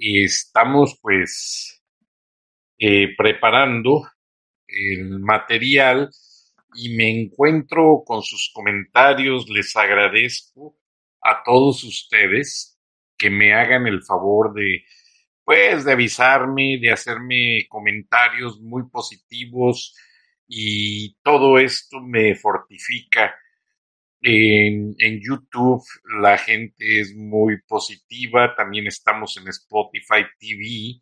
estamos pues eh, preparando el material y me encuentro con sus comentarios. Les agradezco a todos ustedes que me hagan el favor de pues de avisarme, de hacerme comentarios muy positivos y todo esto me fortifica en, YouTube la gente es muy positiva, también estamos en Spotify TV.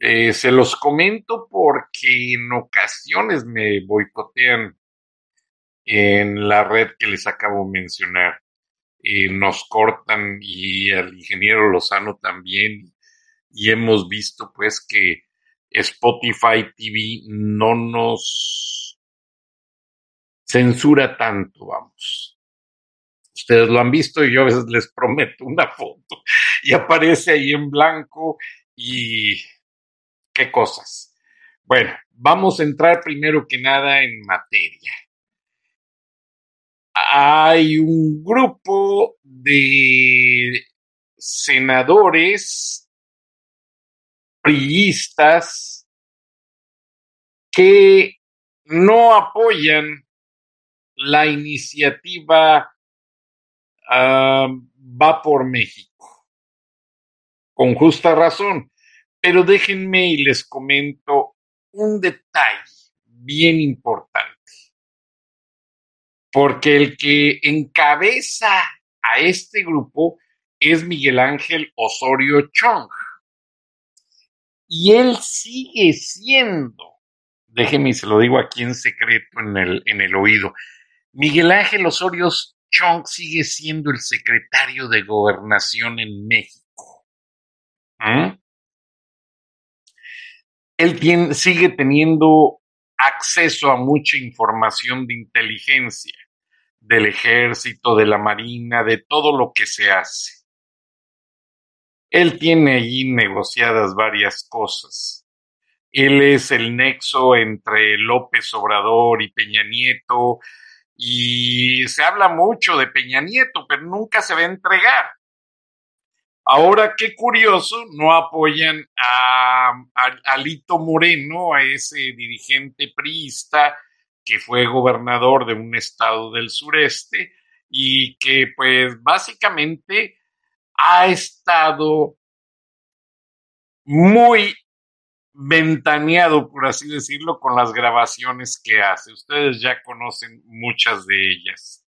Eh, se los comento porque en ocasiones me boicotean en la red que les acabo de mencionar. Eh, nos cortan y al ingeniero Lozano también. Y hemos visto pues que Spotify TV no nos censura tanto, vamos. Ustedes lo han visto y yo a veces les prometo una foto y aparece ahí en blanco y qué cosas. Bueno, vamos a entrar primero que nada en materia. Hay un grupo de senadores priistas que no apoyan la iniciativa va por México. Con justa razón. Pero déjenme y les comento un detalle bien importante. Porque el que encabeza a este grupo es Miguel Ángel Osorio Chong. Y él sigue siendo, déjenme y se lo digo aquí en secreto en el, en el oído, Miguel Ángel Osorio Chong sigue siendo el secretario de gobernación en México. ¿Mm? Él sigue teniendo acceso a mucha información de inteligencia del ejército, de la marina, de todo lo que se hace. Él tiene allí negociadas varias cosas. Él es el nexo entre López Obrador y Peña Nieto, y se habla mucho de Peña Nieto, pero nunca se va a entregar. Ahora, qué curioso, no apoyan a, Alito Moreno, a ese dirigente priista que fue gobernador de un estado del sureste y que pues básicamente ha estado muy ventaneado, por así decirlo, con las grabaciones que hace. Ustedes ya conocen muchas de ellas.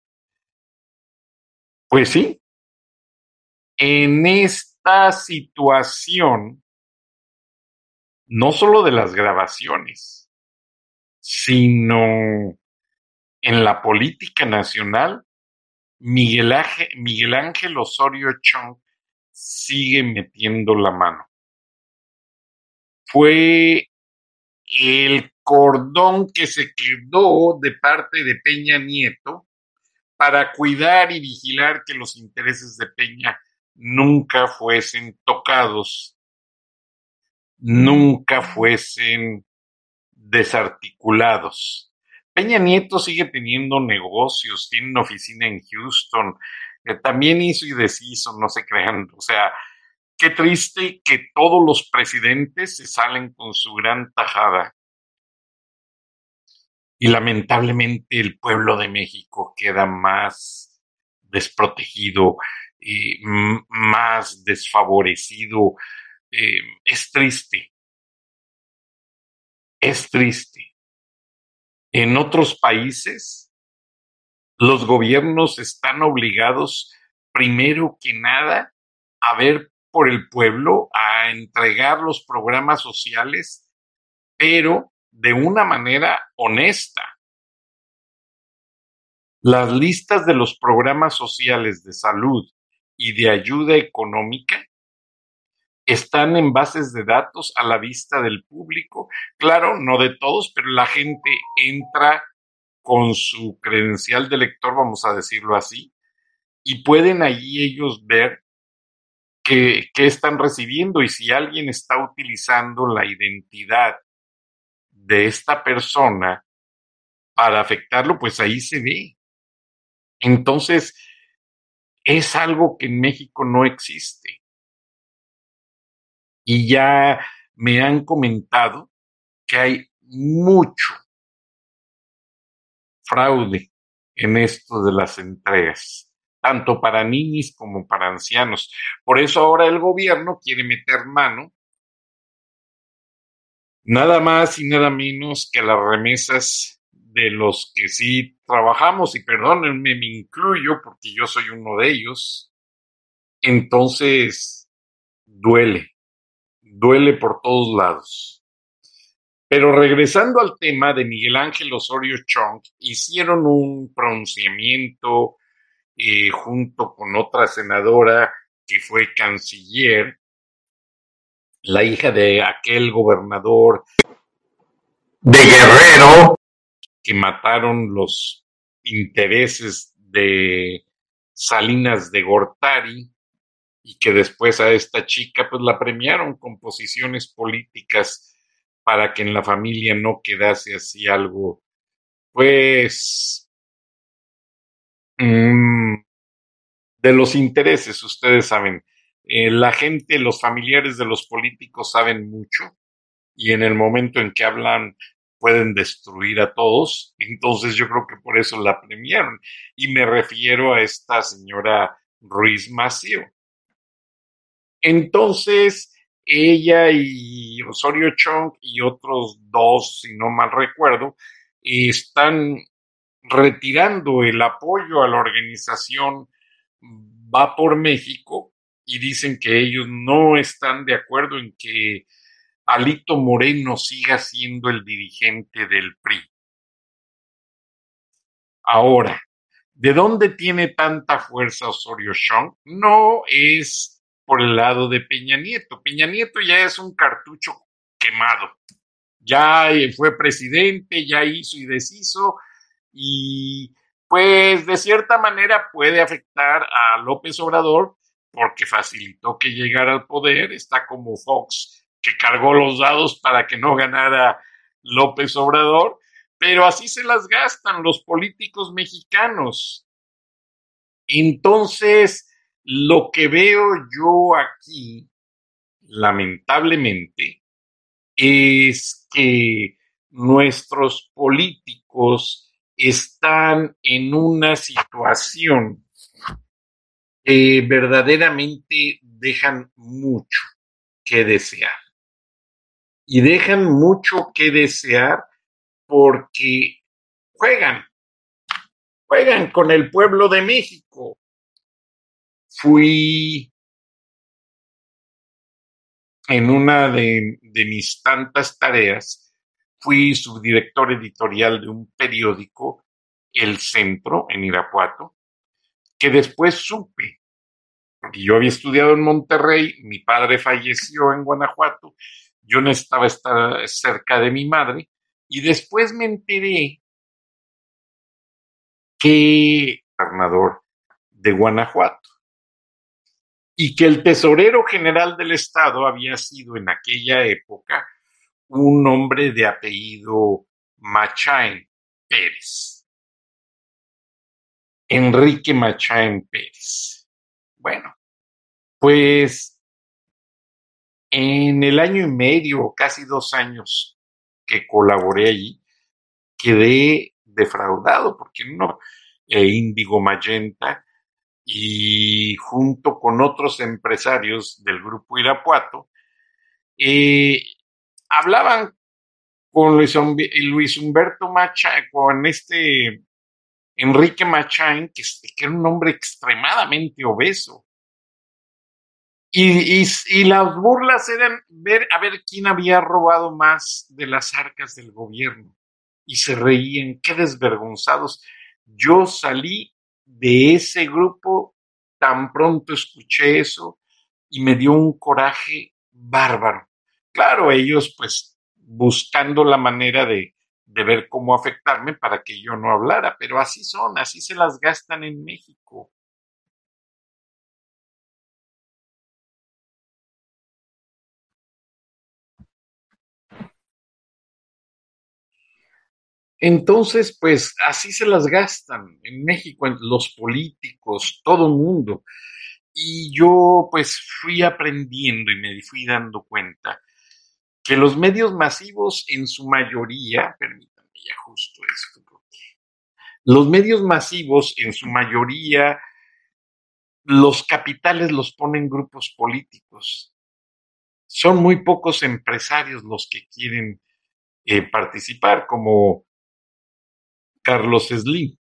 Pues sí, en esta situación, no solo de las grabaciones, sino en la política nacional, Miguel Ángel, Miguel Ángel Osorio Chong sigue metiendo la mano fue el cordón que se quedó de parte de Peña Nieto para cuidar y vigilar que los intereses de Peña nunca fuesen tocados, nunca fuesen desarticulados. Peña Nieto sigue teniendo negocios, tiene una oficina en Houston, eh, también hizo y deshizo, no se crean, o sea, Qué triste que todos los presidentes se salen con su gran tajada. Y lamentablemente el pueblo de México queda más desprotegido, y más desfavorecido. Eh, es triste. es triste. En otros países, los gobiernos están obligados, primero que nada, a ver por el pueblo, a entregar los programas sociales, pero de una manera honesta. Las listas de los programas sociales de salud y de ayuda económica están en bases de datos a la vista del público. Claro, no de todos, pero la gente entra con su credencial de lector, vamos a decirlo así, y pueden allí ellos ver qué, están recibiendo y si alguien está utilizando la identidad de esta persona para afectarlo, pues ahí se ve. Entonces, es algo que en México no existe y ya me han comentado que hay mucho fraude en esto de las entregas, tanto para niños como para ancianos. Por eso ahora el gobierno quiere meter mano nada más y nada menos que las remesas de los que sí trabajamos, y perdónenme, me incluyo porque yo soy uno de ellos, entonces duele, duele por todos lados. Pero regresando al tema de Miguel Ángel Osorio Chong, hicieron un pronunciamiento eh, junto con otra senadora que fue canciller, la hija de aquel gobernador de Guerrero, que mataron los intereses de Salinas de Gortari, y que después a esta chica pues la premiaron con posiciones políticas para que en la familia no quedase así algo pues mm, de los intereses, ustedes saben, eh, la gente, los familiares de los políticos saben mucho y en el momento en que hablan pueden destruir a todos, entonces yo creo que por eso la premiaron. Y me refiero a esta señora Ruiz Macio entonces, ella y Osorio Chong y otros dos, si no mal recuerdo, están retirando el apoyo a la organización Va por México y dicen que ellos no están de acuerdo en que Alito Moreno siga siendo el dirigente del PRI. Ahora, ¿de dónde tiene tanta fuerza Osorio Chong? No es por el lado de Peña Nieto. Peña Nieto ya es un cartucho quemado. Ya fue presidente, ya hizo y deshizo y pues de cierta manera puede afectar a López Obrador porque facilitó que llegara al poder. Está como Fox que cargó los dados para que no ganara López Obrador, pero así se las gastan los políticos mexicanos. Entonces, lo que veo yo aquí, lamentablemente, es que nuestros políticos están en una situación que verdaderamente dejan mucho que desear. Y dejan mucho que desear porque juegan, juegan con el pueblo de México, fui en una de, mis tantas tareas, fui subdirector editorial de un periódico, El Centro, en Irapuato, que después supe, porque yo había estudiado en Monterrey, mi padre falleció en Guanajuato, yo necesitaba estar cerca de mi madre, y después me enteré que gobernador de Guanajuato y que el tesorero general del Estado había sido en aquella época un hombre de apellido Machain Pérez. Enrique Machain Pérez. Bueno, pues en el año y medio, casi dos años que colaboré allí, quedé defraudado porque no, eh, Índigo Magenta y junto con otros empresarios del grupo Irapuato, eh, hablaban con Luis, Humberto Macha, con este Enrique Machain, que, que, era un hombre extremadamente obeso. Y, y, y, las burlas eran ver a ver quién había robado más de las arcas del gobierno. Y se reían, qué desvergonzados. Yo salí de ese grupo tan pronto escuché eso y me dio un coraje bárbaro. Claro, ellos pues buscando la manera de, de ver cómo afectarme para que yo no hablara, pero así son, así se las gastan en México. Entonces, pues así se las gastan en México, en los políticos, todo el mundo. Y yo pues fui aprendiendo y me fui dando cuenta que los medios masivos en su mayoría, permítanme ya justo esto, los medios masivos en su mayoría, los capitales los ponen grupos políticos. Son muy pocos empresarios los que quieren eh, participar, como Carlos Slim.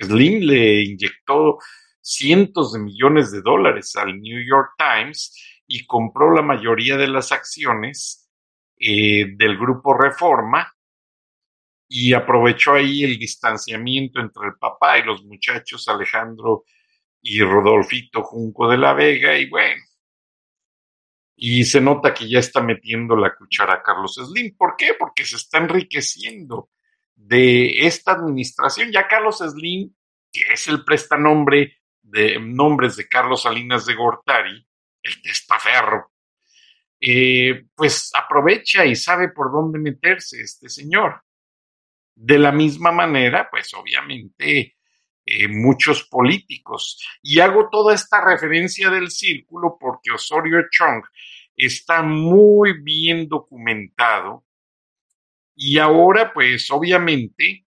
Slim le inyectó cientos de millones de dólares al New York Times y compró la mayoría de las acciones eh, del grupo Reforma y aprovechó ahí el distanciamiento entre el papá y los muchachos Alejandro y Rodolfito Junco de la Vega y bueno, y se nota que ya está metiendo la cuchara a Carlos Slim. ¿Por qué? Porque se está enriqueciendo de esta administración. Ya Carlos Slim, que es el prestanombre de nombres de Carlos Salinas de Gortari, el testaferro, eh, pues aprovecha y sabe por dónde meterse este señor. De la misma manera, pues obviamente eh, muchos políticos. Y hago toda esta referencia del círculo porque Osorio Chong está muy bien documentado y ahora, pues obviamente,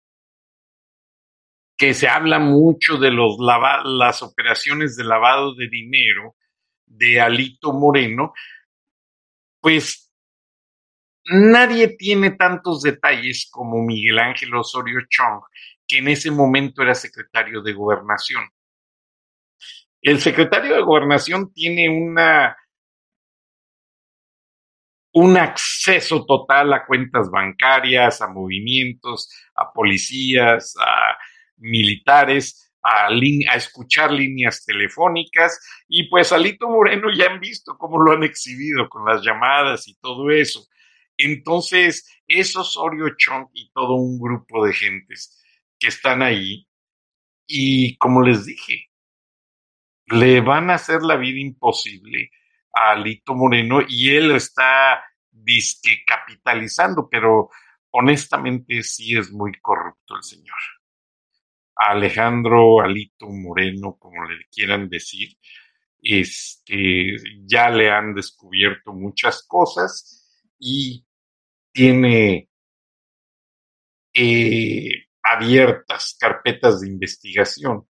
que se habla mucho de los las operaciones de lavado de dinero de Alito Moreno, pues nadie tiene tantos detalles como Miguel Ángel Osorio Chong, que en ese momento era secretario de gobernación. El secretario de gobernación tiene una un acceso total a cuentas bancarias, a movimientos, a policías, a militares, a, escuchar líneas telefónicas y pues Alito Moreno ya han visto cómo lo han exhibido con las llamadas y todo eso. Entonces, esos Osorio Chong y todo un grupo de gentes que están ahí y como les dije, le van a hacer la vida imposible a Alito Moreno y él está disque capitalizando, pero honestamente sí es muy corrupto el señor. Alejandro Alito Moreno, como le quieran decir, este, ya le han descubierto muchas cosas y tiene eh, abiertas carpetas de investigación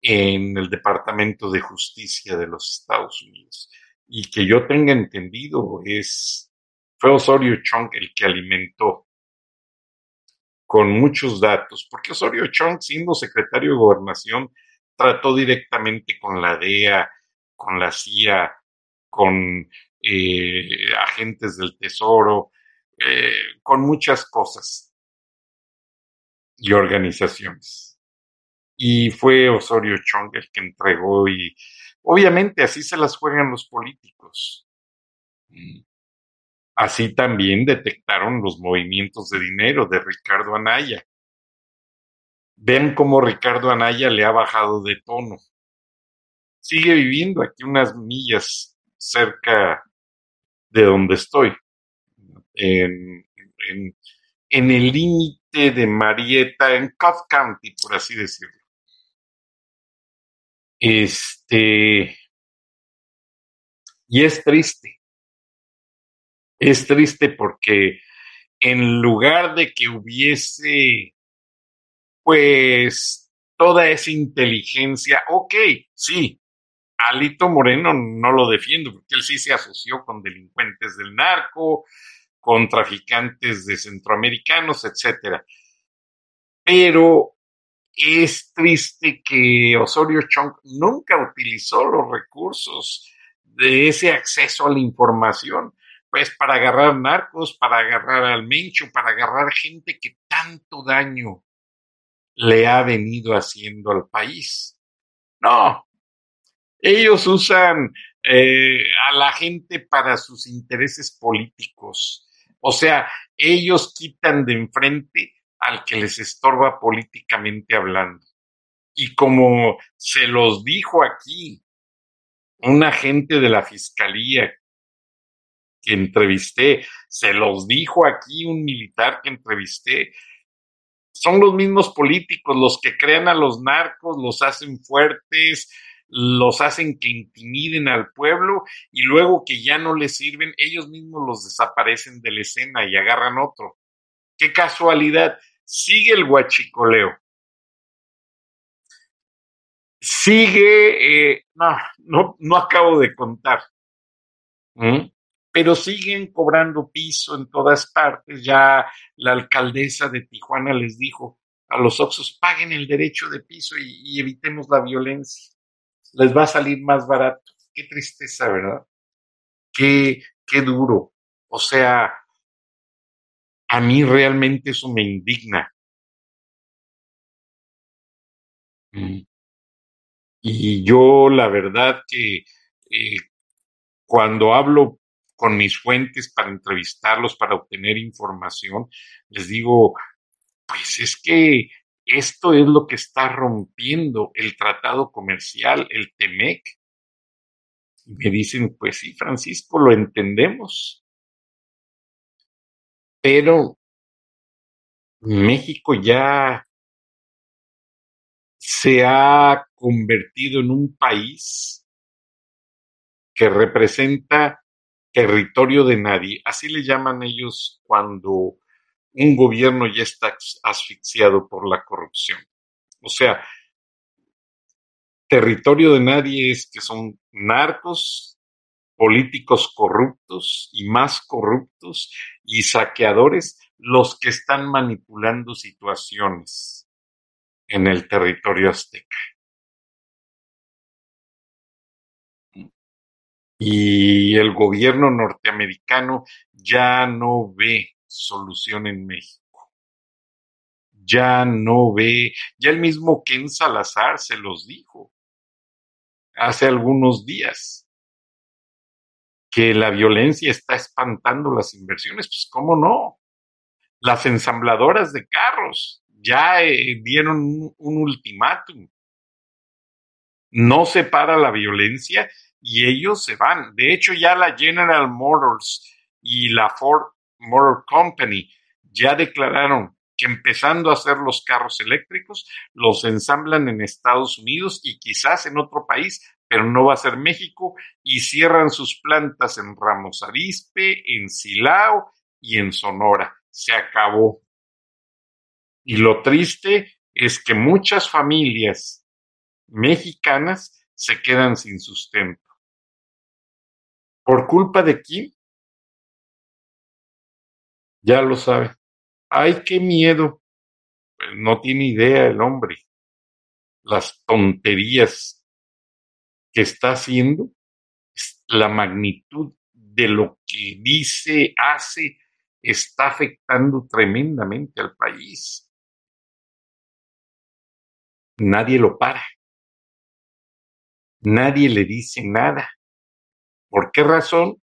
en el Departamento de Justicia de los Estados Unidos. Y que yo tenga entendido es fue Osorio Chong el que alimentó con muchos datos, porque Osorio Chong, siendo secretario de gobernación, trató directamente con la DEA, con la CIA, con eh, agentes del Tesoro, eh, con muchas cosas y organizaciones. Y fue Osorio Chong el que entregó y Obviamente así se las juegan los políticos. Así también detectaron los movimientos de dinero de Ricardo Anaya. Ven cómo Ricardo Anaya le ha bajado de tono. Sigue viviendo aquí unas millas cerca de donde estoy, en, en el límite de Marietta, en Cobb County, por así decirlo. Este, y es triste. Es triste porque en lugar de que hubiese, pues, toda esa inteligencia, ok, sí, Alito Moreno no lo defiendo porque él sí se asoció con delincuentes del narco, con traficantes de centroamericanos, etcétera. Pero es triste que Osorio Chong nunca utilizó los recursos de ese acceso a la información, pues para agarrar narcos, para agarrar al mencho, para agarrar gente que tanto daño le ha venido haciendo al país. No, ellos usan eh, a la gente para sus intereses políticos. O sea, ellos quitan de enfrente al que les estorba políticamente hablando. Y como se los dijo aquí un agente de la fiscalía que entrevisté, se los dijo aquí un militar que entrevisté, son los mismos políticos los que crean a los narcos, los hacen fuertes, los hacen que intimiden al pueblo y luego que ya no les sirven, ellos mismos los desaparecen de la escena y agarran otro. Qué casualidad, sigue el guachicoleo. Sigue, eh, no, no, no acabo de contar, pero siguen cobrando piso en todas partes. Ya la alcaldesa de Tijuana les dijo a los Oxos, paguen el derecho de piso y, evitemos la violencia. Les va a salir más barato. Qué tristeza, ¿verdad? Qué, qué duro. O sea, a mí realmente eso me indigna. Mm. Y yo la verdad que eh, cuando hablo con mis fuentes para entrevistarlos, para obtener información, les digo, pues es que esto es lo que está rompiendo el tratado comercial, el TEMEC. Y me dicen, pues sí, Francisco, lo entendemos. Pero México ya se ha convertido en un país que representa territorio de nadie. Así le llaman ellos cuando un gobierno ya está asfixiado por la corrupción. O sea, territorio de nadie es que son narcos, políticos corruptos y más corruptos y saqueadores los que están manipulando situaciones en el territorio azteca. Y el gobierno norteamericano ya no ve solución en México. Ya no ve, ya el mismo Ken Salazar se los dijo hace algunos días, que la violencia está espantando las inversiones. Pues, ¿cómo no? Las ensambladoras de carros ya eh, dieron un, un ultimátum. No se para la violencia y ellos se van. De hecho, ya la General Motors y la Ford Motor Company ya declararon que empezando a hacer los carros eléctricos, los ensamblan en Estados Unidos y quizás en otro país, pero no va a ser México, y cierran sus plantas en Ramos Arizpe, en Silao y en Sonora. Se acabó. Y lo triste es que muchas familias mexicanas se quedan sin sustento. ¿Por culpa de quién? Ya lo sabe. Ay, qué miedo. Pues no tiene idea el hombre. Las tonterías que está haciendo, la magnitud de lo que dice, hace, está afectando tremendamente al país. Nadie lo para. Nadie le dice nada. ¿Por qué razón?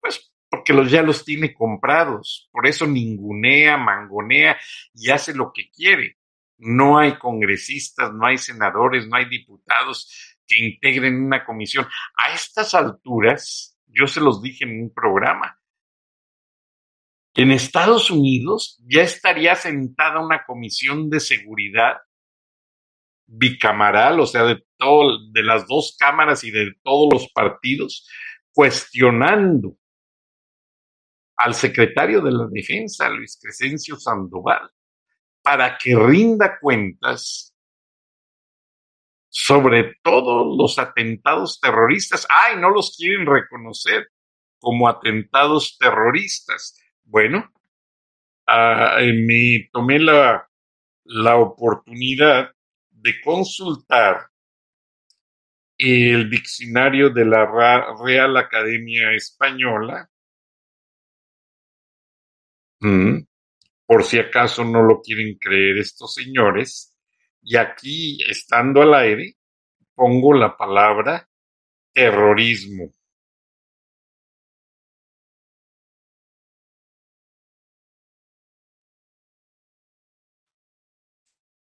Pues porque los ya los tiene comprados. Por eso ningunea, mangonea y hace lo que quiere. No hay congresistas, no hay senadores, no hay diputados que integren una comisión. A estas alturas, yo se los dije en un programa, en Estados Unidos ya estaría sentada una comisión de seguridad bicamaral, o sea, de todo, de las dos cámaras y de todos los partidos, cuestionando al secretario de la Defensa, Luis Crescencio Sandoval, para que rinda cuentas sobre todos los atentados terroristas. Ay, no los quieren reconocer como atentados terroristas. Bueno, ah, eh, me tomé la, la oportunidad de consultar el diccionario de la Real Academia Española, mm, por si acaso no lo quieren creer estos señores, y aquí, estando al aire, pongo la palabra terrorismo.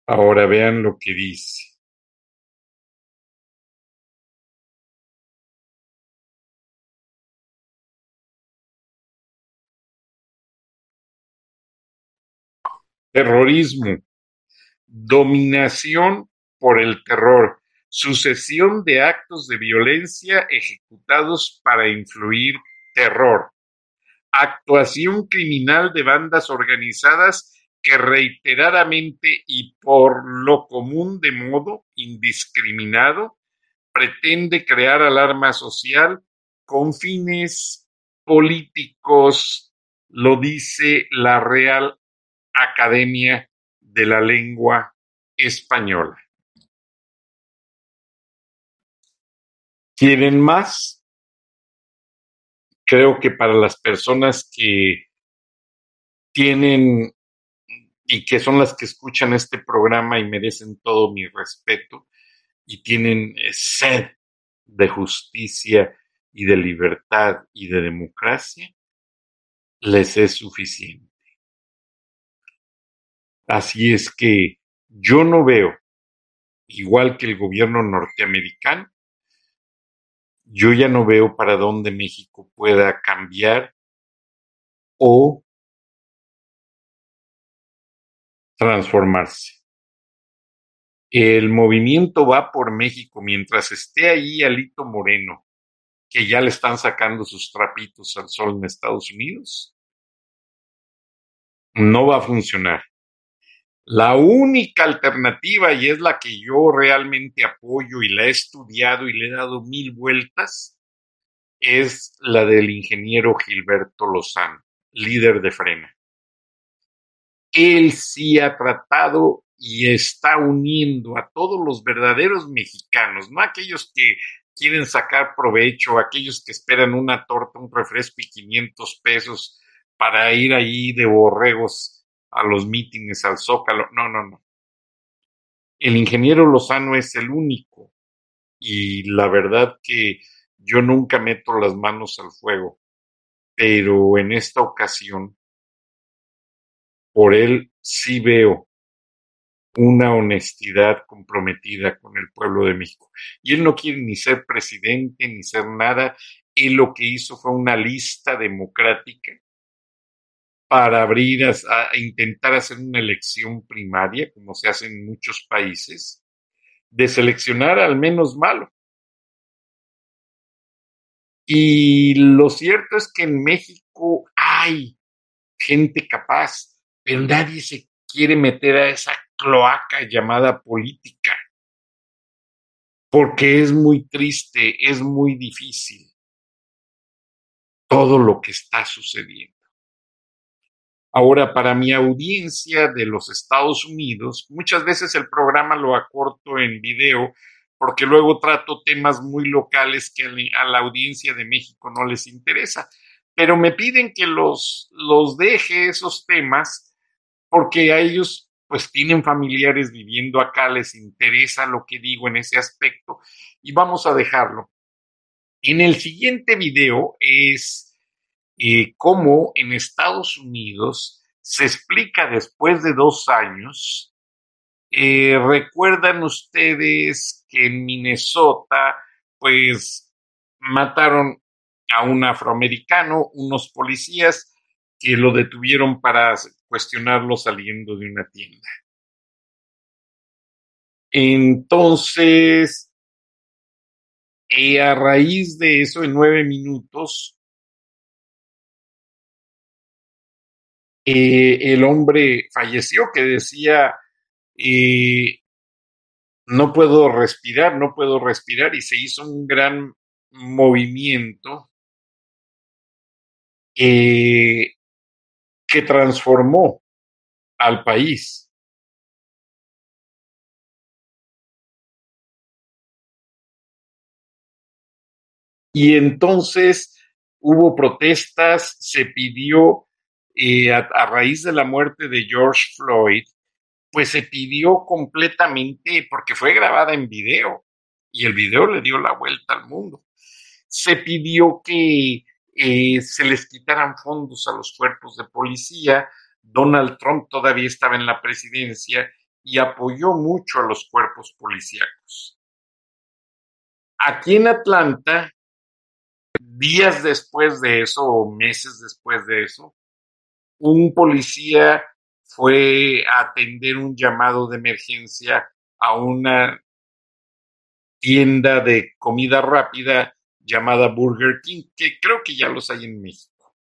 Ahora vean lo que dice. Terrorismo. Dominación por el terror. Sucesión de actos de violencia ejecutados para influir terror. Actuación criminal de bandas organizadas que reiteradamente y por lo común de modo indiscriminado pretende crear alarma social con fines políticos, lo dice la Real Academia de la Lengua Española. ¿Quieren más? Creo que para las personas que tienen y que son las que escuchan este programa y merecen todo mi respeto y tienen eh, sed de justicia y de libertad y de democracia, les es suficiente. Así es que yo no veo, igual que el gobierno norteamericano, yo ya no veo para dónde México pueda cambiar o transformarse. El movimiento va por México mientras esté ahí Alito Moreno, que ya le están sacando sus trapitos al sol en Estados Unidos. No va a funcionar. La única alternativa, y es la que yo realmente apoyo y la he estudiado y le he dado mil vueltas, es la del ingeniero Gilberto Lozano, líder de Frena. Él sí ha tratado y está uniendo a todos los verdaderos mexicanos, no aquellos que quieren sacar provecho, aquellos que esperan una torta, un refresco y 500 pesos para ir ahí de borregos a los mítines, al zócalo. No, no, no. El ingeniero Lozano es el único y la verdad que yo nunca meto las manos al fuego, pero en esta ocasión por él sí veo una honestidad comprometida con el pueblo de México. Y él no quiere ni ser presidente ni ser nada. Él lo que hizo fue una lista democrática para abrir a, intentar hacer una elección primaria, como se hace en muchos países, de seleccionar al menos malo. Y lo cierto es que en México hay gente capaz, pero nadie se quiere meter a esa cloaca llamada política, porque es muy triste, es muy difícil todo lo que está sucediendo. Ahora, para mi audiencia de los Estados Unidos, muchas veces el programa lo acorto en video porque luego trato temas muy locales que a la audiencia de México no les interesa, pero me piden que los, los deje esos temas porque a ellos pues tienen familiares viviendo acá, les interesa lo que digo en ese aspecto y vamos a dejarlo. En el siguiente video es eh, cómo en Estados Unidos se explica después de dos años. Eh, Recuerdan ustedes que en Minnesota pues mataron a un afroamericano, unos policías que lo detuvieron para cuestionarlo saliendo de una tienda. Entonces, y a raíz de eso, en nueve minutos, eh, el hombre falleció que decía, eh, no puedo respirar, no puedo respirar, y se hizo un gran movimiento. Eh, que transformó al país. Y entonces hubo protestas, se pidió, eh, a, raíz de la muerte de George Floyd, pues se pidió completamente, porque fue grabada en video, y el video le dio la vuelta al mundo, se pidió que eh, se les quitaran fondos a los cuerpos de policía. Donald Trump todavía estaba en la presidencia y apoyó mucho a los cuerpos policíacos. Aquí en Atlanta, días después de eso o meses después de eso, un policía fue a atender un llamado de emergencia a una tienda de comida rápida llamada Burger King, que creo que ya los hay en México.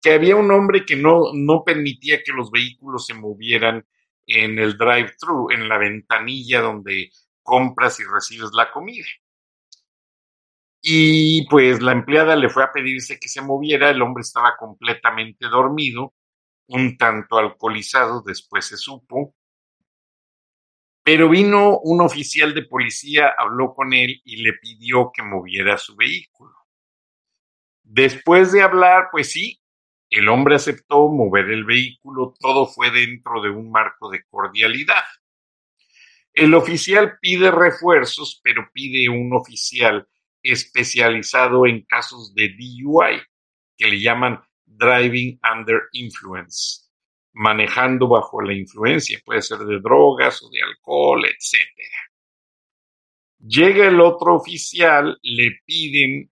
Que había un hombre que no, no permitía que los vehículos se movieran en el drive-thru, en la ventanilla donde compras y recibes la comida. Y pues la empleada le fue a pedirse que se moviera, el hombre estaba completamente dormido, un tanto alcoholizado, después se supo, pero vino un oficial de policía, habló con él y le pidió que moviera su vehículo. Después de hablar, pues sí, el hombre aceptó mover el vehículo, todo fue dentro de un marco de cordialidad. El oficial pide refuerzos, pero pide un oficial especializado en casos de DUI, que le llaman Driving Under Influence manejando bajo la influencia, puede ser de drogas o de alcohol, etc. Llega el otro oficial, le piden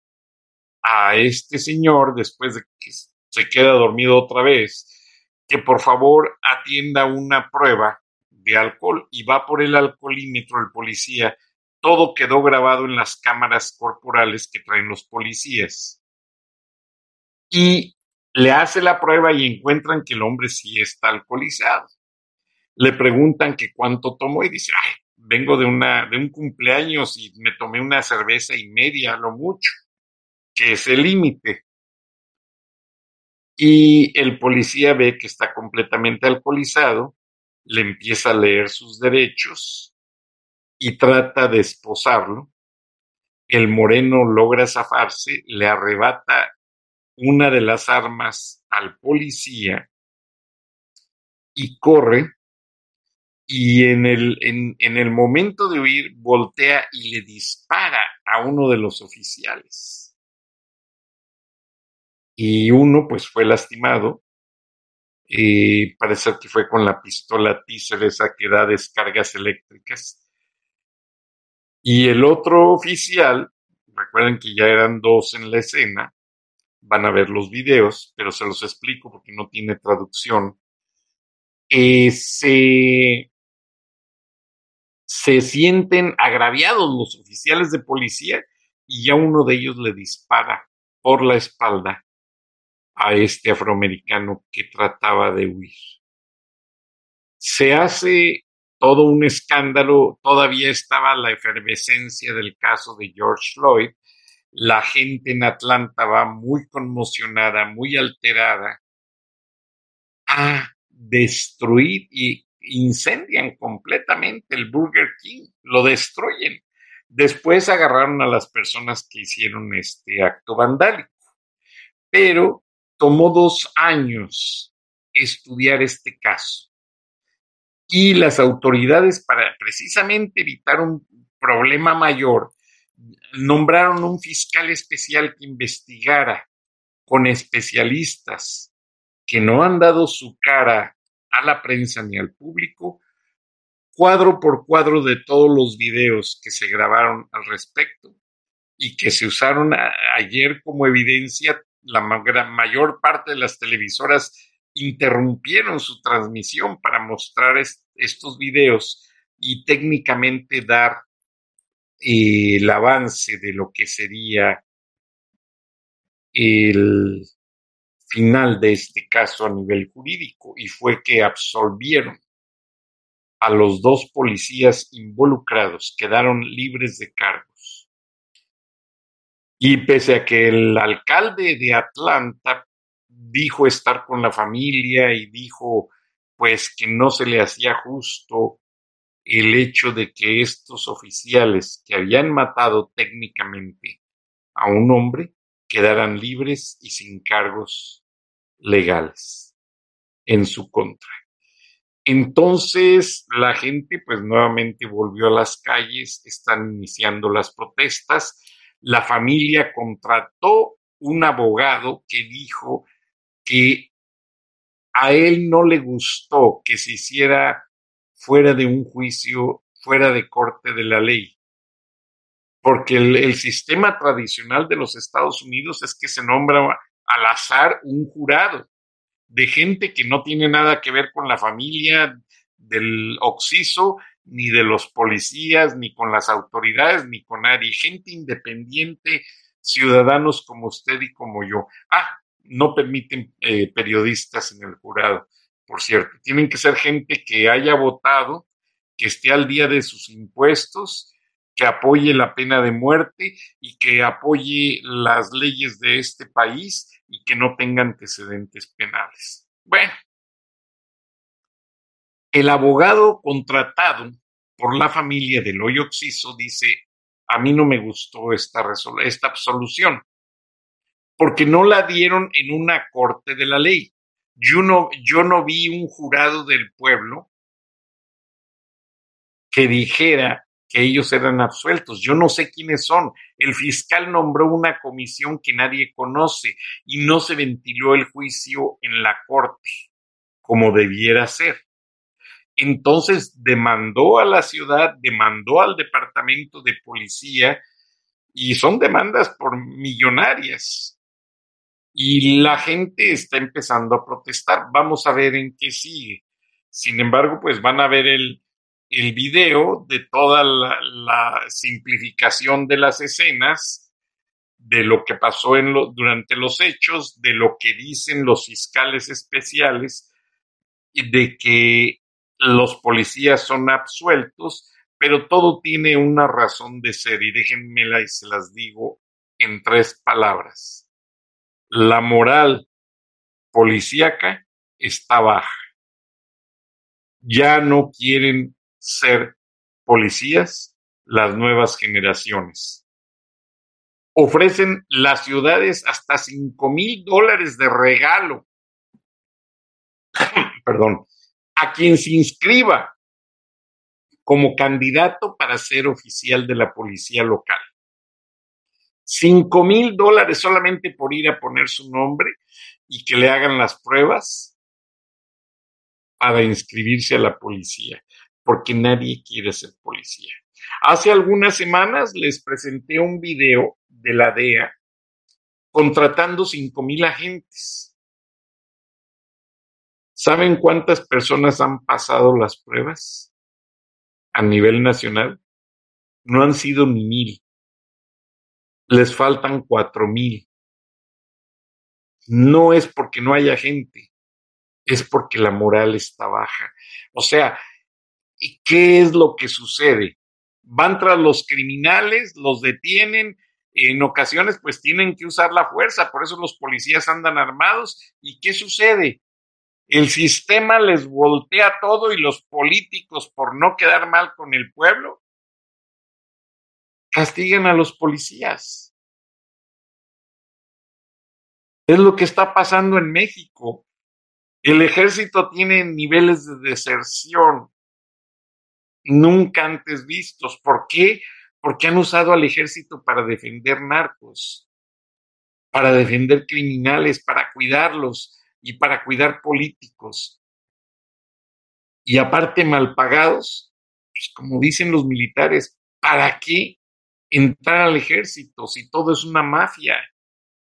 a este señor, después de que se queda dormido otra vez, que por favor atienda una prueba de alcohol y va por el alcoholímetro el policía. Todo quedó grabado en las cámaras corporales que traen los policías. Y le hace la prueba y encuentran que el hombre sí está alcoholizado. Le preguntan que cuánto tomó y dice, ay, vengo de, de un cumpleaños y me tomé una cerveza y media, lo mucho, que es el límite. Y el policía ve que está completamente alcoholizado, le empieza a leer sus derechos y trata de esposarlo. El moreno logra zafarse, le arrebata una de las armas al policía y corre y en el, en, en el momento de huir voltea y le dispara a uno de los oficiales. Y uno pues fue lastimado. Eh, parece que fue con la pistola Teaser esa que da descargas eléctricas. Y el otro oficial, recuerden que ya eran dos en la escena, van a ver los videos, pero se los explico porque no tiene traducción. Se, se sienten agraviados los oficiales de policía y ya uno de ellos le dispara por la espalda a este afroamericano que trataba de huir. Se hace todo un escándalo, todavía estaba la efervescencia del caso de George Floyd, la gente en Atlanta va muy conmocionada, muy alterada a destruir y incendian completamente el Burger King, lo destruyen. Después agarraron a las personas que hicieron este acto vandálico, pero tomó dos años estudiar este caso. Y las autoridades, para precisamente evitar un problema mayor, nombraron un fiscal especial que investigara con especialistas que no han dado su cara a la prensa ni al público, cuadro por cuadro de todos los videos que se grabaron al respecto y que se usaron ayer como evidencia, la mayor parte de las televisoras interrumpieron su transmisión para mostrar estos videos y técnicamente dar el avance de lo que sería el final de este caso a nivel jurídico y fue que absolvieron a los dos policías involucrados, quedaron libres de cargos. Y pese a que el alcalde de Atlanta dijo estar con la familia y dijo pues que no se le hacía justo el hecho de que estos oficiales que habían matado técnicamente a un hombre quedaran libres y sin cargos legales en su contra. Entonces la gente pues nuevamente volvió a las calles, están iniciando las protestas, la familia contrató un abogado que dijo que a él no le gustó que se hiciera fuera de un juicio, fuera de corte de la ley. Porque el, sistema tradicional de los Estados Unidos es que se nombra al azar un jurado de gente que no tiene nada que ver con la familia del Oxiso, ni de los policías, ni con las autoridades, ni con nadie, gente independiente, ciudadanos como usted y como yo. Ah, no permiten eh, periodistas en el jurado, por cierto. Tienen que ser gente que haya votado, que esté al día de sus impuestos, que apoye la pena de muerte y que apoye las leyes de este país y que no tenga antecedentes penales. Bueno, el abogado contratado por la familia del hoyo oxiso dice, a mí no me gustó esta, esta absolución porque no la dieron en una corte de la ley. Yo no, yo no vi un jurado del pueblo que dijera que ellos eran absueltos. Yo no sé quiénes son. El fiscal nombró una comisión que nadie conoce y no se ventiló el juicio en la corte como debiera ser. Entonces demandó a la ciudad, demandó al departamento de policía y son demandas por millonarias y la gente está empezando a protestar. Vamos a ver en qué sigue. Sin embargo, pues van a ver el, el video de toda la, simplificación de las escenas, de lo que pasó en lo, durante los hechos, de lo que dicen los fiscales especiales, de que los policías son absueltos, pero todo tiene una razón de ser y déjenmela y se las digo en tres palabras la moral policíaca está baja. Ya no quieren ser policías las nuevas generaciones. Ofrecen las ciudades hasta cinco mil dólares de regalo. Perdón. A quien se inscriba como candidato para ser oficial de la policía local. Cinco mil dólares solamente por ir a poner su nombre y que le hagan las pruebas para inscribirse a la policía, porque nadie quiere ser policía. Hace algunas semanas les presenté un video de la DEA contratando cinco mil agentes. ¿Saben cuántas personas han pasado las pruebas a nivel nacional? No han sido ni mil les faltan cuatro mil. No es porque no haya gente, es porque la moral está baja. O sea, ¿qué es lo que sucede? Van tras los criminales, los detienen, en ocasiones pues tienen que usar la fuerza, por eso los policías andan armados. ¿Y qué sucede? El sistema les voltea todo y los políticos, por no quedar mal con el pueblo, castigan a los policías. Es lo que está pasando en México. El ejército tiene niveles de deserción nunca antes vistos. ¿Por qué? Porque han usado al ejército para defender narcos, para defender criminales, para cuidarlos y para cuidar políticos. Y aparte mal pagados, pues como dicen los militares, ¿para qué entrar al ejército si todo es una mafia.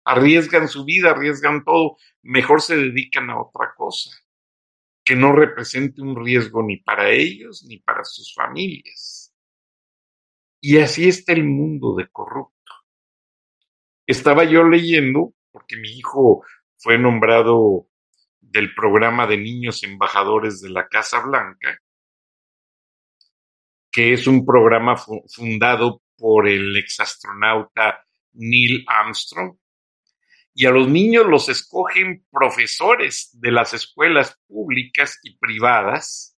Arriesgan su vida, arriesgan todo, mejor se dedican a otra cosa que no represente un riesgo ni para ellos ni para sus familias. Y así está el mundo de corrupto. Estaba yo leyendo, porque mi hijo fue nombrado del programa de niños embajadores de la Casa Blanca, que es un programa fundado por el exastronauta Neil Armstrong. Y a los niños los escogen profesores de las escuelas públicas y privadas,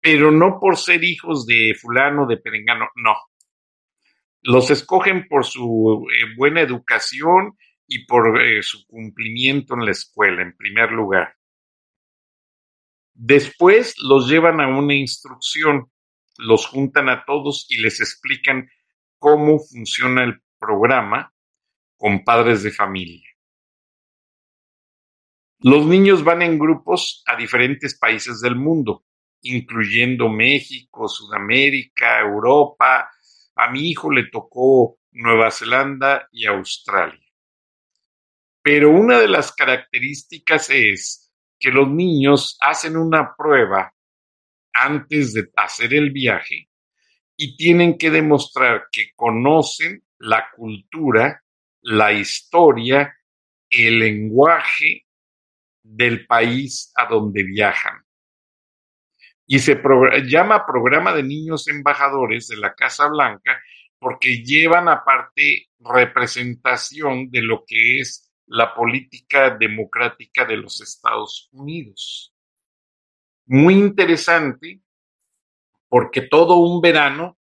pero no por ser hijos de fulano, de perengano, no. Los escogen por su eh, buena educación y por eh, su cumplimiento en la escuela, en primer lugar. Después los llevan a una instrucción, los juntan a todos y les explican cómo funciona el programa con padres de familia. Los niños van en grupos a diferentes países del mundo, incluyendo México, Sudamérica, Europa. A mi hijo le tocó Nueva Zelanda y Australia. Pero una de las características es que los niños hacen una prueba antes de hacer el viaje y tienen que demostrar que conocen la cultura, la historia, el lenguaje del país a donde viajan. Y se llama Programa de Niños Embajadores de la Casa Blanca porque llevan aparte representación de lo que es la política democrática de los Estados Unidos. Muy interesante porque todo un verano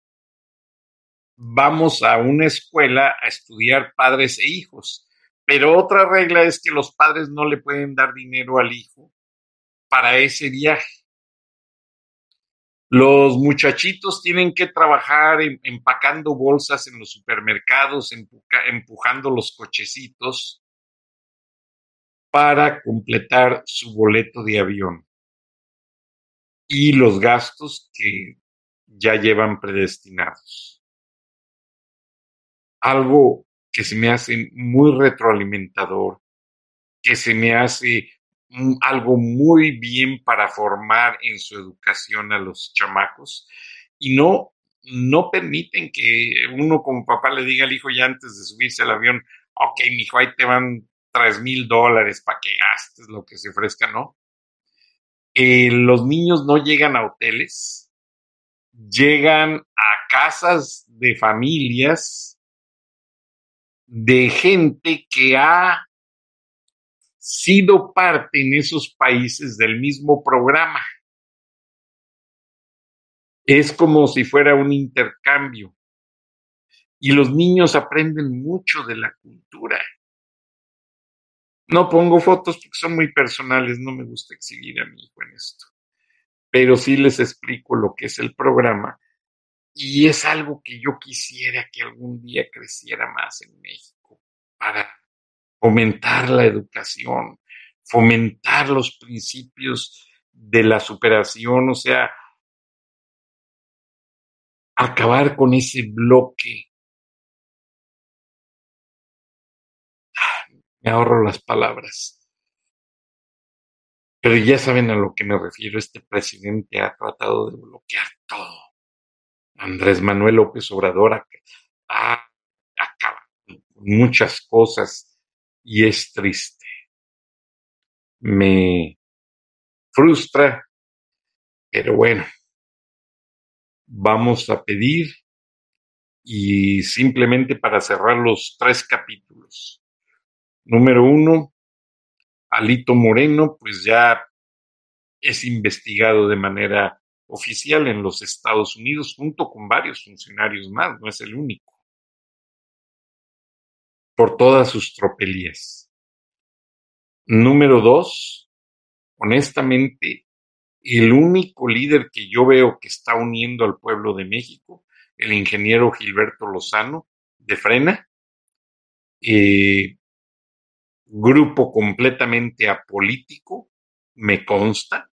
vamos a una escuela a estudiar padres e hijos, pero otra regla es que los padres no le pueden dar dinero al hijo para ese viaje. Los muchachitos tienen que trabajar empacando bolsas en los supermercados, empujando los cochecitos para completar su boleto de avión y los gastos que ya llevan predestinados. Algo que se me hace muy retroalimentador, que se me hace algo muy bien para formar en su educación a los chamacos y no no permiten que uno como papá le diga al hijo ya antes de subirse al avión, ok, hijo, ahí te van tres mil dólares para que gastes lo que se ofrezca, ¿no? Los niños no llegan a hoteles, llegan a casas de familias de gente que ha sido parte en esos países del mismo programa. Es como si fuera un intercambio. Y los niños aprenden mucho de la cultura. No pongo fotos porque son muy personales, no me gusta exhibir a mi hijo en esto. Pero sí les explico lo que es el programa y es algo que yo quisiera que algún día creciera más en México para fomentar la educación, fomentar los principios de la superación, o sea, acabar con ese bloque me ahorro las palabras. Pero ya saben a lo que me refiero. Este presidente ha tratado de bloquear todo. Andrés Manuel López Obrador ha, acabado con muchas cosas y es triste. Me frustra, pero bueno, vamos a pedir y simplemente para cerrar los tres capítulos Número uno, Alito Moreno, pues ya es investigado de manera oficial en los Estados Unidos junto con varios funcionarios más, no es el único, por todas sus tropelías. Número dos, honestamente, el único líder que yo veo que está uniendo al pueblo de México, el ingeniero Gilberto Lozano, de Frena, eh, grupo completamente apolítico, me consta,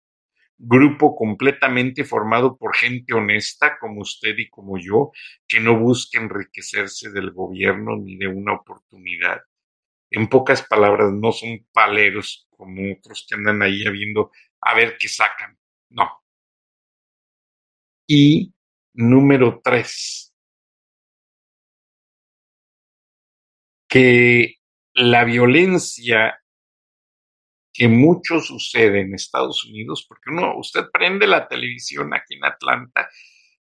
grupo completamente formado por gente honesta como usted y como yo, que no busca enriquecerse del gobierno ni de una oportunidad. En pocas palabras, no son paleros como otros que andan ahí viendo a ver qué sacan. No. Y número tres, que la violencia que mucho sucede en Estados Unidos, porque uno, usted prende la televisión aquí en Atlanta,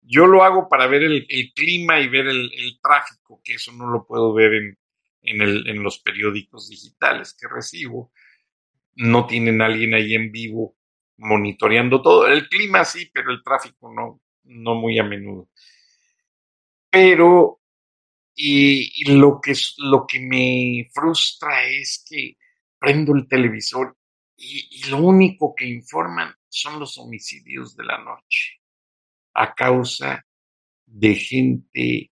yo lo hago para ver el, clima y ver el, tráfico, que eso no lo puedo ver en, los periódicos digitales que recibo. No tienen alguien ahí en vivo monitoreando todo. El clima sí, pero el tráfico no, no muy a menudo. Pero y, lo, que, lo que me frustra es que prendo el televisor y, lo único que informan son los homicidios de la noche a causa de gente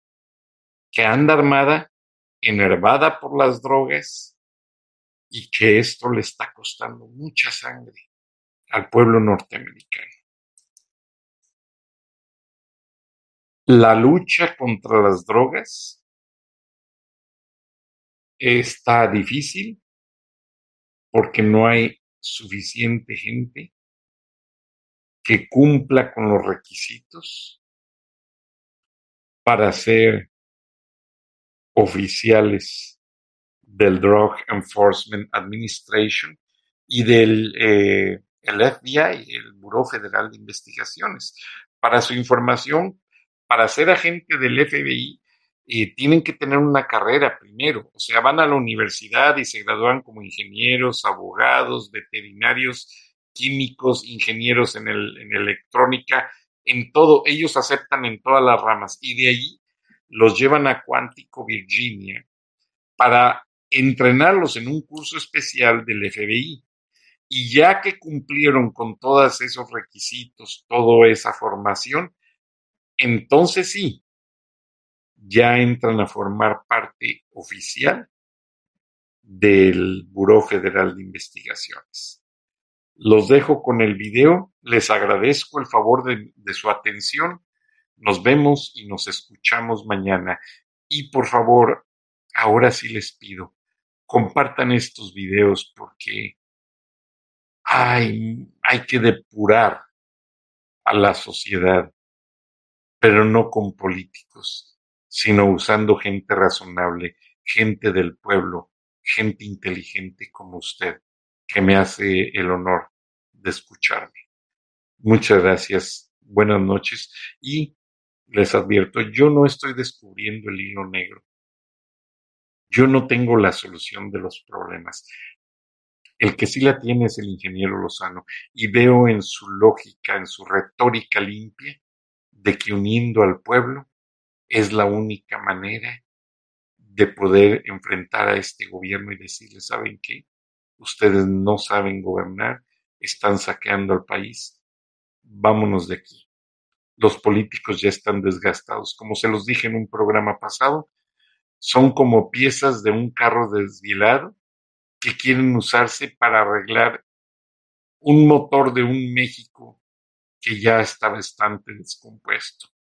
que anda armada, enervada por las drogas y que esto le está costando mucha sangre al pueblo norteamericano. La lucha contra las drogas está difícil porque no hay suficiente gente que cumpla con los requisitos para ser oficiales del Drug Enforcement Administration y del eh, el FBI, el Buró Federal de Investigaciones. Para su información, para ser agente del FBI, eh, tienen que tener una carrera primero, o sea, van a la universidad y se gradúan como ingenieros, abogados, veterinarios, químicos, ingenieros en, el, en electrónica, en todo, ellos aceptan en todas las ramas y de ahí los llevan a Cuántico, Virginia, para entrenarlos en un curso especial del FBI. Y ya que cumplieron con todos esos requisitos, toda esa formación, entonces sí, ya entran a formar parte oficial del Buró Federal de Investigaciones. Los dejo con el video, les agradezco el favor de, de su atención, nos vemos y nos escuchamos mañana. Y por favor, ahora sí les pido, compartan estos videos porque hay, hay que depurar a la sociedad, pero no con políticos sino usando gente razonable, gente del pueblo, gente inteligente como usted, que me hace el honor de escucharme. Muchas gracias, buenas noches y les advierto, yo no estoy descubriendo el hilo negro. Yo no tengo la solución de los problemas. El que sí la tiene es el ingeniero Lozano y veo en su lógica, en su retórica limpia, de que uniendo al pueblo es la única manera de poder enfrentar a este gobierno y decirle, ¿saben qué? Ustedes no saben gobernar, están saqueando al país, vámonos de aquí. Los políticos ya están desgastados. Como se los dije en un programa pasado, son como piezas de un carro desvielado que quieren usarse para arreglar un motor de un México que ya está bastante descompuesto.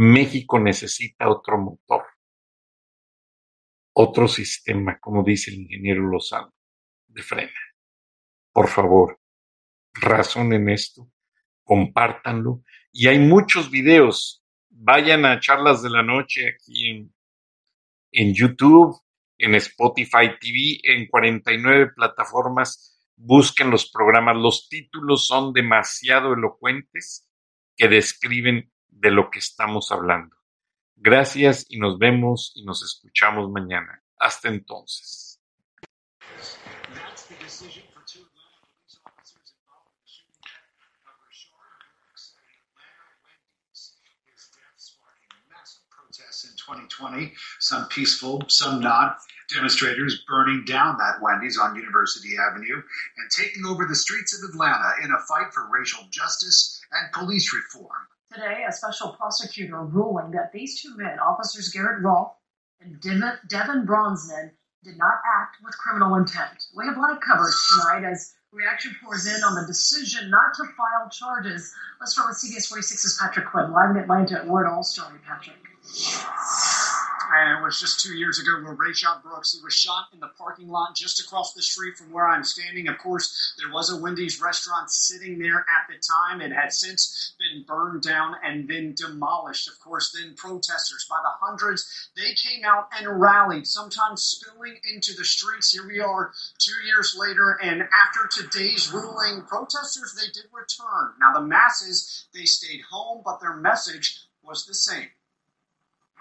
México necesita otro motor, otro sistema, como dice el ingeniero Lozano, de frena. Por favor, razonen esto, compártanlo. Y hay muchos videos. Vayan a charlas de la noche aquí en, en YouTube, en Spotify TV, en 49 plataformas. Busquen los programas. Los títulos son demasiado elocuentes que describen de lo que estamos hablando. Gracias y nos vemos y nos escuchamos mañana. Hasta entonces. in 2020, some peaceful, some not. Demonstrators burning down that Wendy's on University Avenue and taking over the streets of Atlanta in a fight for racial justice and police reform. Today, a special prosecutor ruling that these two men, officers Garrett Rolfe and Devin Bronsnan, did not act with criminal intent. We have live coverage tonight as reaction pours in on the decision not to file charges. Let's start with CBS 46's Patrick Quinn, live in Atlanta at Ward All Star. Patrick. It was just two years ago where Rayshot Brooks, he was shot in the parking lot just across the street from where I'm standing. Of course, there was a Wendy's restaurant sitting there at the time. It had since been burned down and then demolished. Of course, then protesters by the hundreds, they came out and rallied, sometimes spilling into the streets. Here we are two years later, and after today's ruling, protesters, they did return. Now, the masses, they stayed home, but their message was the same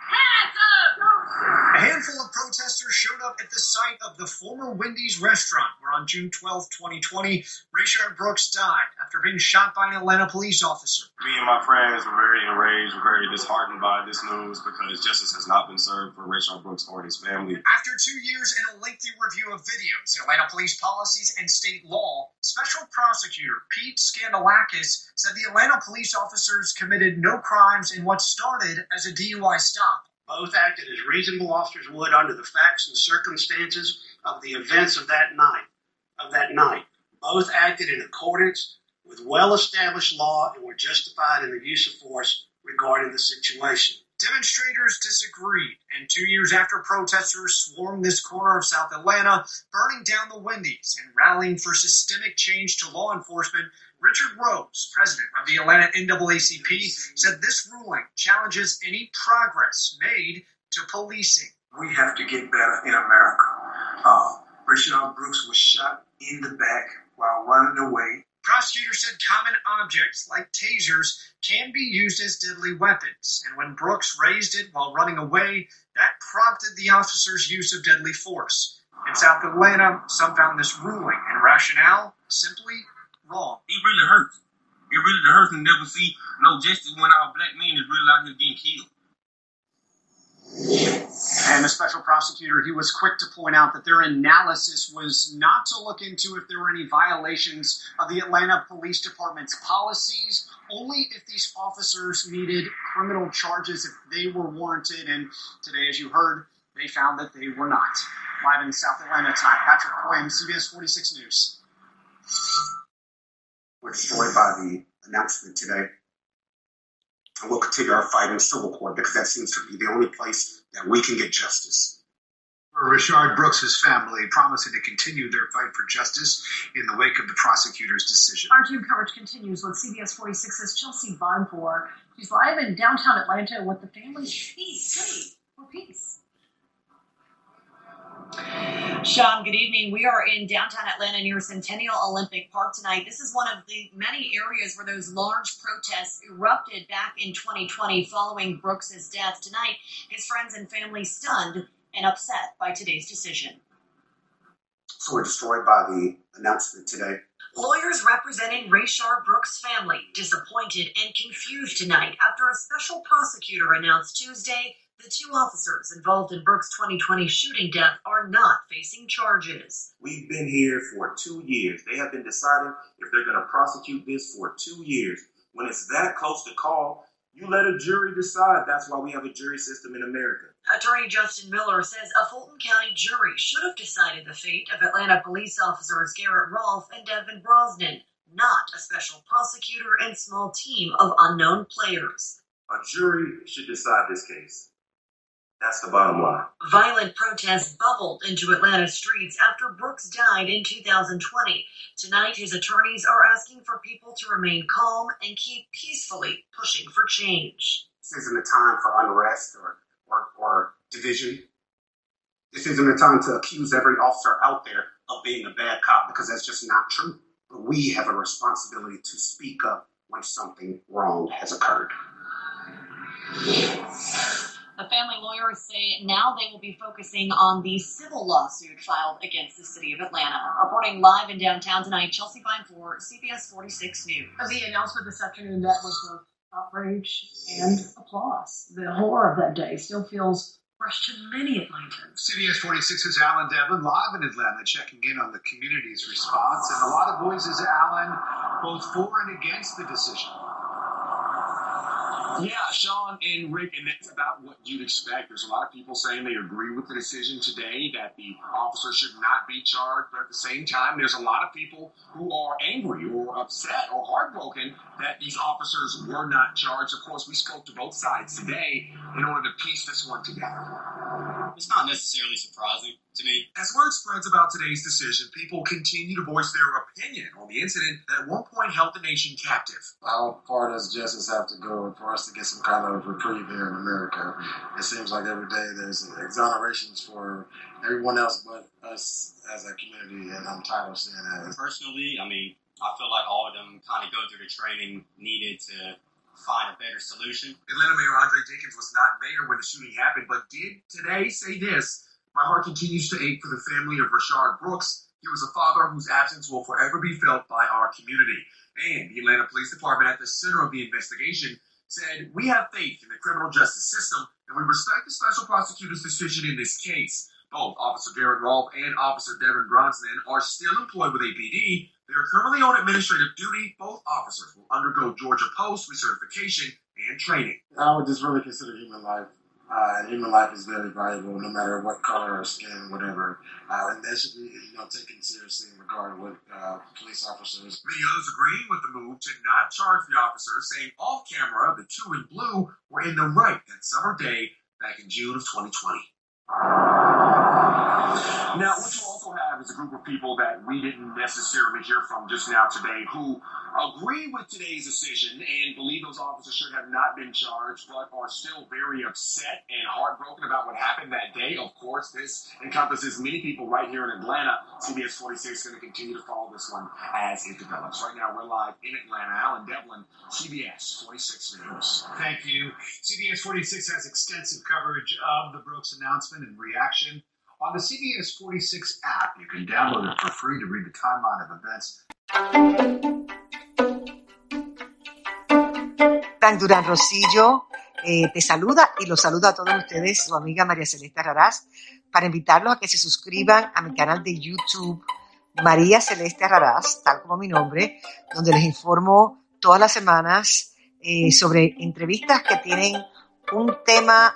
hands up. A handful of protesters showed up at the site of the former Wendy's restaurant where on June 12, 2020, Rayshard Brooks died after being shot by an Atlanta police officer. Me and my friends were very enraged, were very disheartened by this news because justice has not been served for Rayshard Brooks or his family. After two years and a lengthy review of videos, Atlanta police policies, and state law, Special Prosecutor Pete Scandalakis said the Atlanta police officers committed no crimes in what started as a DUI stop. Both acted as reasonable officers would under the facts and circumstances of the events of that night. Of that night, both acted in accordance with well-established law and were justified in the use of force regarding the situation. Demonstrators disagreed, and two years after protesters swarmed this corner of South Atlanta, burning down the Wendy's and rallying for systemic change to law enforcement, Richard Rose, president of the Atlanta NAACP, said this ruling challenges any progress made to policing. We have to get better in America. Uh, Rayshard Brooks was shot in the back while running away. Prosecutors said common objects like tasers can be used as deadly weapons, and when Brooks raised it while running away, that prompted the officer's use of deadly force. In South Atlanta, some found this ruling and rationale simply wrong. It really hurts. It really hurts to never see no justice when our black men is really out here getting killed. And the special prosecutor, he was quick to point out that their analysis was not to look into if there were any violations of the Atlanta Police Department's policies, only if these officers needed criminal charges if they were warranted. And today, as you heard, they found that they were not. Live in South Atlanta time, Patrick Quinn, CBS 46 News. We're destroyed by the announcement today we'll continue our fight in civil court because that seems to be the only place that we can get justice. For Rayshard Brooks' family, promising to continue their fight for justice in the wake of the prosecutor's decision. Our team coverage continues with CBS 46's Chelsea Vinepour. She's live in downtown Atlanta with the family. Peace, for peace. Sean, good evening. We are in downtown Atlanta near Centennial Olympic Park tonight. This is one of the many areas where those large protests erupted back in 2020 following Brooks's death. Tonight, his friends and family stunned and upset by today's decision. So we're destroyed by the announcement today. Lawyers representing Rayshard Brooks' family disappointed and confused tonight after a special prosecutor announced Tuesday the two officers involved in Burke's 2020 shooting death are not facing charges. We've been here for two years. They have been deciding if they're going to prosecute this for two years. When it's that close to call, you let a jury decide. That's why we have a jury system in America. Attorney Justin Miller says a Fulton County jury should have decided the fate of Atlanta police officers Garrett Rolfe and Devin Brosnan, not a special prosecutor and small team of unknown players. A jury should decide this case. That's the bottom line. Violent protests bubbled into Atlanta streets after Brooks died in 2020. Tonight, his attorneys are asking for people to remain calm and keep peacefully pushing for change. This isn't a time for unrest or, or, or division. This isn't a time to accuse every officer out there of being a bad cop because that's just not true. But we have a responsibility to speak up when something wrong has occurred. The family lawyers say now they will be focusing on the civil lawsuit filed against the city of Atlanta. Reporting live in downtown tonight, Chelsea Vine for CBS 46 News. The announcement this afternoon that was of outrage and applause. The horror of that day still feels fresh to many Atlantans. CBS 46's Alan Devlin live in Atlanta checking in on the community's response. And a lot of voices, Alan, both for and against the decision. Yeah, Sean and Rick, and that's about what you'd expect. There's a lot of people saying they agree with the decision today that the officer should not be charged, but at the same time, there's a lot of people who are angry or upset or heartbroken that these officers were not charged. Of course, we spoke to both sides today in order to piece this one together. It's not necessarily surprising to me. As word spreads about today's decision, people continue to voice their opinion on the incident that at one point held the nation captive. How far does justice have to go for us to get some kind of reprieve here in America? It seems like every day there's exonerations for everyone else but us as a community, and I'm tired of seeing that. Personally, I mean, I feel like all of them kind of go through the training needed to find a better solution. Atlanta Mayor Andre Dickens was not mayor when the shooting happened, but did today say this My heart continues to ache for the family of Rashard Brooks. He was a father whose absence will forever be felt by our community. And the Atlanta Police Department, at the center of the investigation, said, We have faith in the criminal justice system and we respect the special prosecutor's decision in this case. Both Officer Garrett Rolfe and Officer Devin Bronson are still employed with APD. They are currently on administrative duty. Both officers will undergo Georgia Post recertification and training. I would just really consider human life. Uh, human life is very valuable, no matter what color or skin, whatever. Uh, and that should be, you know, taken seriously in regard with uh, police officers. Many others agreeing with the move to not charge the officers, saying off camera, the two in blue were in the right that summer day back in June of 2020. Now, what you also have is a group of people that we didn't necessarily hear from just now today who agree with today's decision and believe those officers should have not been charged, but are still very upset and heartbroken about what happened that day. Of course, this encompasses many people right here in Atlanta. CBS 46 is going to continue to follow this one as it develops. Right now, we're live in Atlanta. Alan Devlin, CBS 46 News. Thank you. CBS 46 has extensive coverage of the Brooks announcement and reaction. On the CBS 46 app, you can download it for free to read the timeline of events. Frank Durán Rosillo eh, te saluda y los saluda a todos ustedes, su amiga María Celeste Raraz, para invitarlos a que se suscriban a mi canal de YouTube María Celeste Raraz, tal como mi nombre, donde les informo todas las semanas eh, sobre entrevistas que tienen un tema